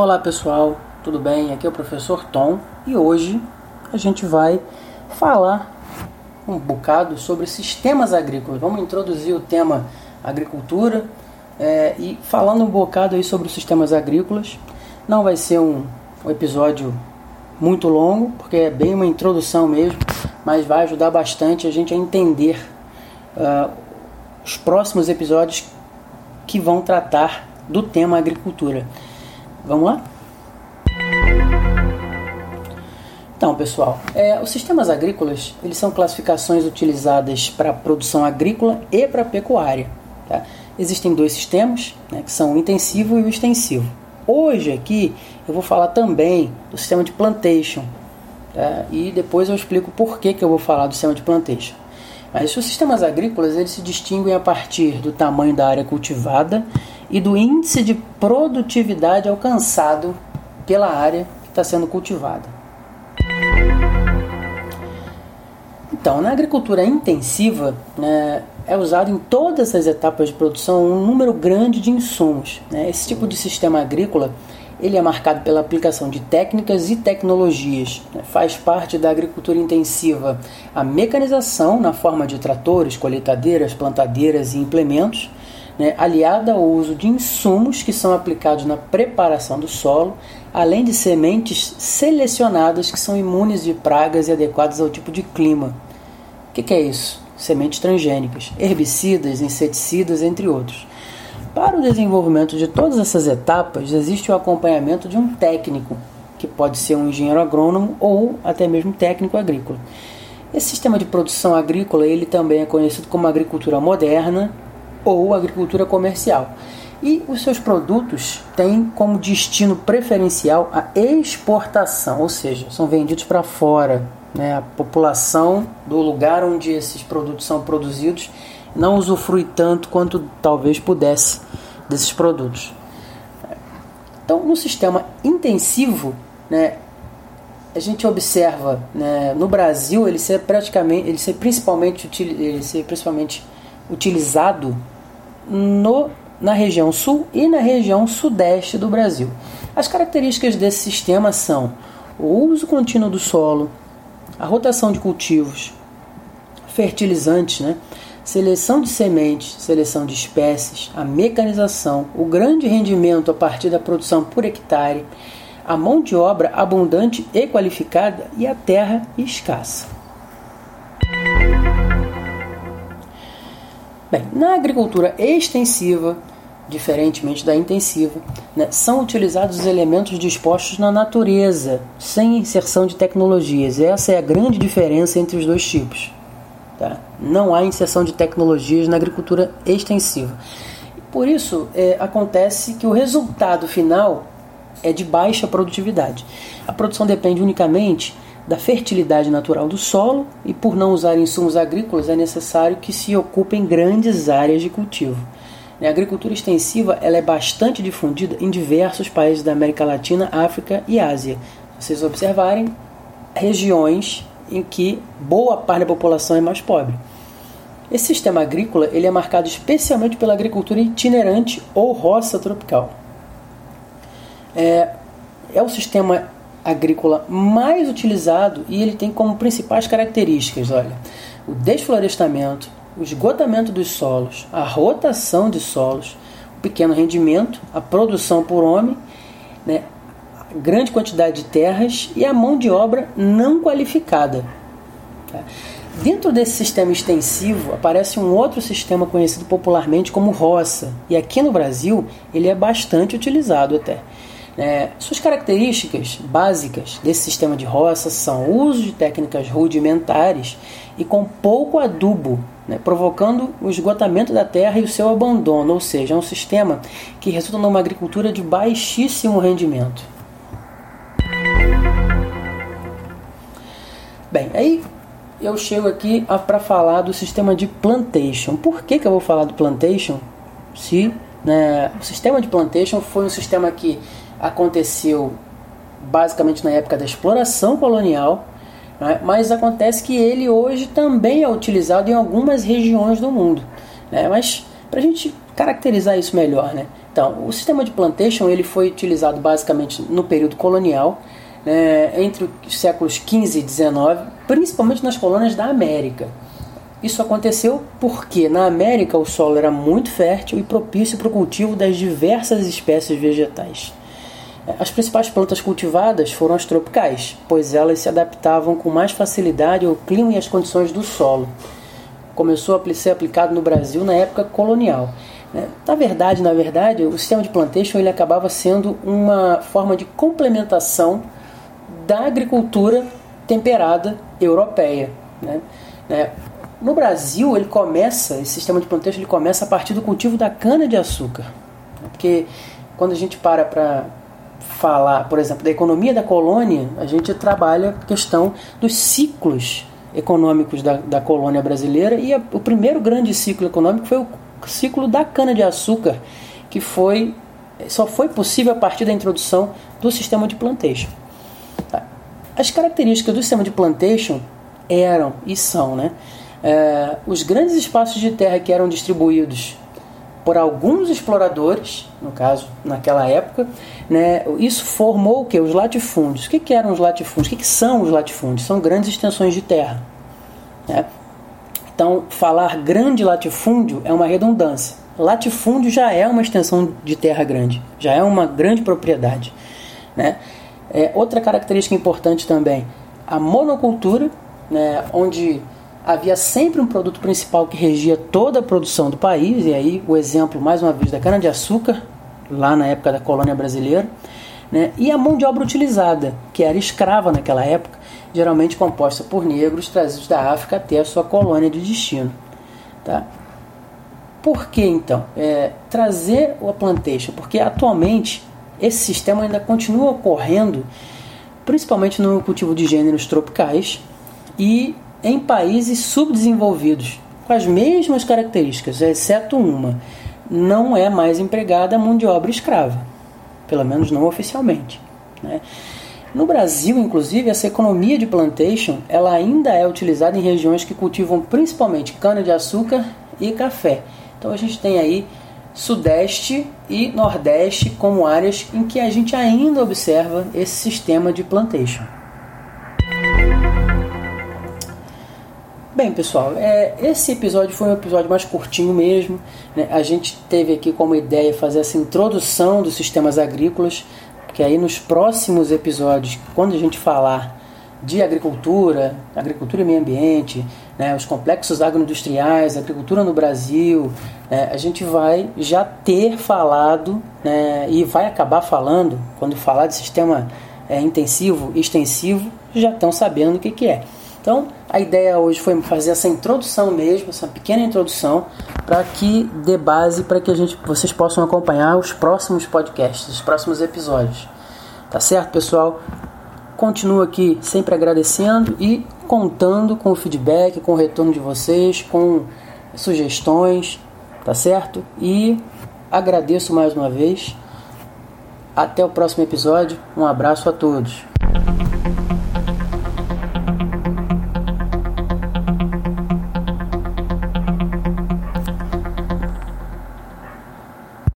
Olá pessoal, tudo bem? Aqui é o professor Tom e hoje a gente vai falar um bocado sobre sistemas agrícolas. Vamos introduzir o tema agricultura é, e falando um bocado aí sobre os sistemas agrícolas. Não vai ser um, um episódio muito longo, porque é bem uma introdução mesmo, mas vai ajudar bastante a gente a entender uh, os próximos episódios que vão tratar do tema agricultura. Vamos lá? Então, pessoal, é, os sistemas agrícolas eles são classificações utilizadas para produção agrícola e para pecuária. Tá? Existem dois sistemas, né, que são o intensivo e o extensivo. Hoje aqui eu vou falar também do sistema de plantation tá? e depois eu explico por que, que eu vou falar do sistema de plantation. Mas os sistemas agrícolas eles se distinguem a partir do tamanho da área cultivada e do índice de produtividade alcançado pela área que está sendo cultivada. Então, na agricultura intensiva, né, é usado em todas as etapas de produção um número grande de insumos. Né? Esse tipo de sistema agrícola ele é marcado pela aplicação de técnicas e tecnologias. Né? Faz parte da agricultura intensiva a mecanização na forma de tratores, colheitadeiras, plantadeiras e implementos, né? aliada ao uso de insumos que são aplicados na preparação do solo, além de sementes selecionadas que são imunes de pragas e adequadas ao tipo de clima. O que, que é isso? Sementes transgênicas, herbicidas, inseticidas, entre outros. Para o desenvolvimento de todas essas etapas, existe o acompanhamento de um técnico, que pode ser um engenheiro agrônomo ou até mesmo técnico agrícola. Esse sistema de produção agrícola ele também é conhecido como agricultura moderna ou agricultura comercial. E os seus produtos têm como destino preferencial a exportação, ou seja, são vendidos para fora. Né? A população do lugar onde esses produtos são produzidos não usufrui tanto quanto talvez pudesse desses produtos. Então, no sistema intensivo, né, a gente observa né, no Brasil ele ser praticamente, ele ser principalmente, ele ser principalmente utilizado no, na região sul e na região sudeste do Brasil. As características desse sistema são o uso contínuo do solo, a rotação de cultivos, fertilizantes, né, seleção de sementes, seleção de espécies, a mecanização, o grande rendimento a partir da produção por hectare, a mão de obra abundante e qualificada e a terra escassa. Bem, na agricultura extensiva, diferentemente da intensiva, né, são utilizados os elementos dispostos na natureza, sem inserção de tecnologias. Essa é a grande diferença entre os dois tipos. Tá? Não há inserção de tecnologias na agricultura extensiva. Por isso, é, acontece que o resultado final é de baixa produtividade. A produção depende unicamente da fertilidade natural do solo e, por não usar insumos agrícolas, é necessário que se ocupem grandes áreas de cultivo. A agricultura extensiva ela é bastante difundida em diversos países da América Latina, África e Ásia. Se vocês observarem, regiões em que boa parte da população é mais pobre. Esse sistema agrícola ele é marcado especialmente pela agricultura itinerante ou roça tropical. É, é o sistema agrícola mais utilizado e ele tem como principais características, olha, o desflorestamento, o esgotamento dos solos, a rotação de solos, o pequeno rendimento, a produção por homem, né, grande quantidade de terras e a mão de obra não qualificada. Tá? Dentro desse sistema extensivo aparece um outro sistema conhecido popularmente como roça, e aqui no Brasil ele é bastante utilizado até. É, suas características básicas desse sistema de roça são o uso de técnicas rudimentares e com pouco adubo, né, provocando o esgotamento da terra e o seu abandono, ou seja, é um sistema que resulta numa agricultura de baixíssimo rendimento. Bem, aí eu chego aqui para falar do sistema de plantation. Por que, que eu vou falar do plantation? Se né, o sistema de plantation foi um sistema que aconteceu basicamente na época da exploração colonial, né, mas acontece que ele hoje também é utilizado em algumas regiões do mundo. Né, mas para a gente caracterizar isso melhor, né? Então, o sistema de plantation ele foi utilizado basicamente no período colonial, né, entre os séculos 15 e 19, principalmente nas colônias da América. Isso aconteceu porque na América o solo era muito fértil e propício para o cultivo das diversas espécies vegetais. As principais plantas cultivadas foram as tropicais, pois elas se adaptavam com mais facilidade ao clima e às condições do solo. Começou a ser aplicado no Brasil na época colonial. Né? Na verdade, na verdade, o sistema de plantation ele acabava sendo uma forma de complementação da agricultura temperada europeia. Né? né? No Brasil, ele começa, esse sistema de plantation ele começa a partir do cultivo da cana-de-açúcar. Porque quando a gente para para falar, por exemplo, da economia da colônia, a gente trabalha a questão dos ciclos econômicos da, da colônia brasileira e a, o primeiro grande ciclo econômico foi o ciclo da cana-de-açúcar, que foi só foi possível a partir da introdução do sistema de plantation. As características do sistema de plantation eram e são, né? É, os grandes espaços de terra que eram distribuídos por alguns exploradores, no caso, naquela época, né, isso formou o que? Os latifúndios. O que, que eram os latifúndios? O que, que são os latifúndios? São grandes extensões de terra. Né? Então, falar grande latifúndio é uma redundância. Latifúndio já é uma extensão de terra grande, já é uma grande propriedade. Né? É, outra característica importante também, a monocultura, né, onde havia sempre um produto principal que regia toda a produção do país, e aí o exemplo, mais uma vez, da cana-de-açúcar, lá na época da colônia brasileira, né? e a mão de obra utilizada, que era escrava naquela época, geralmente composta por negros trazidos da África até a sua colônia de destino. Tá? Por que então? É, trazer o plantation, porque atualmente esse sistema ainda continua ocorrendo, principalmente no cultivo de gêneros tropicais, e em países subdesenvolvidos, com as mesmas características, exceto uma: não é mais empregada mão de obra escrava, pelo menos não oficialmente. Né? No Brasil, inclusive, essa economia de plantation ela ainda é utilizada em regiões que cultivam principalmente cana-de-açúcar e café. Então a gente tem aí Sudeste e Nordeste como áreas em que a gente ainda observa esse sistema de plantation. Bem, pessoal, é, esse episódio foi um episódio mais curtinho mesmo. Né? A gente teve aqui como ideia fazer essa introdução dos sistemas agrícolas, porque aí nos próximos episódios, quando a gente falar de agricultura, agricultura e meio ambiente, né, os complexos agroindustriais, agricultura no Brasil, né, a gente vai já ter falado né, e vai acabar falando, quando falar de sistema é, intensivo, extensivo, já estão sabendo o que, que é. Então, a ideia hoje foi fazer essa introdução mesmo, essa pequena introdução, para que dê base para que a gente, vocês possam acompanhar os próximos podcasts, os próximos episódios. Tá certo, pessoal? Continuo aqui sempre agradecendo e contando com o feedback, com o retorno de vocês, com sugestões, tá certo? E agradeço mais uma vez. Até o próximo episódio. Um abraço a todos.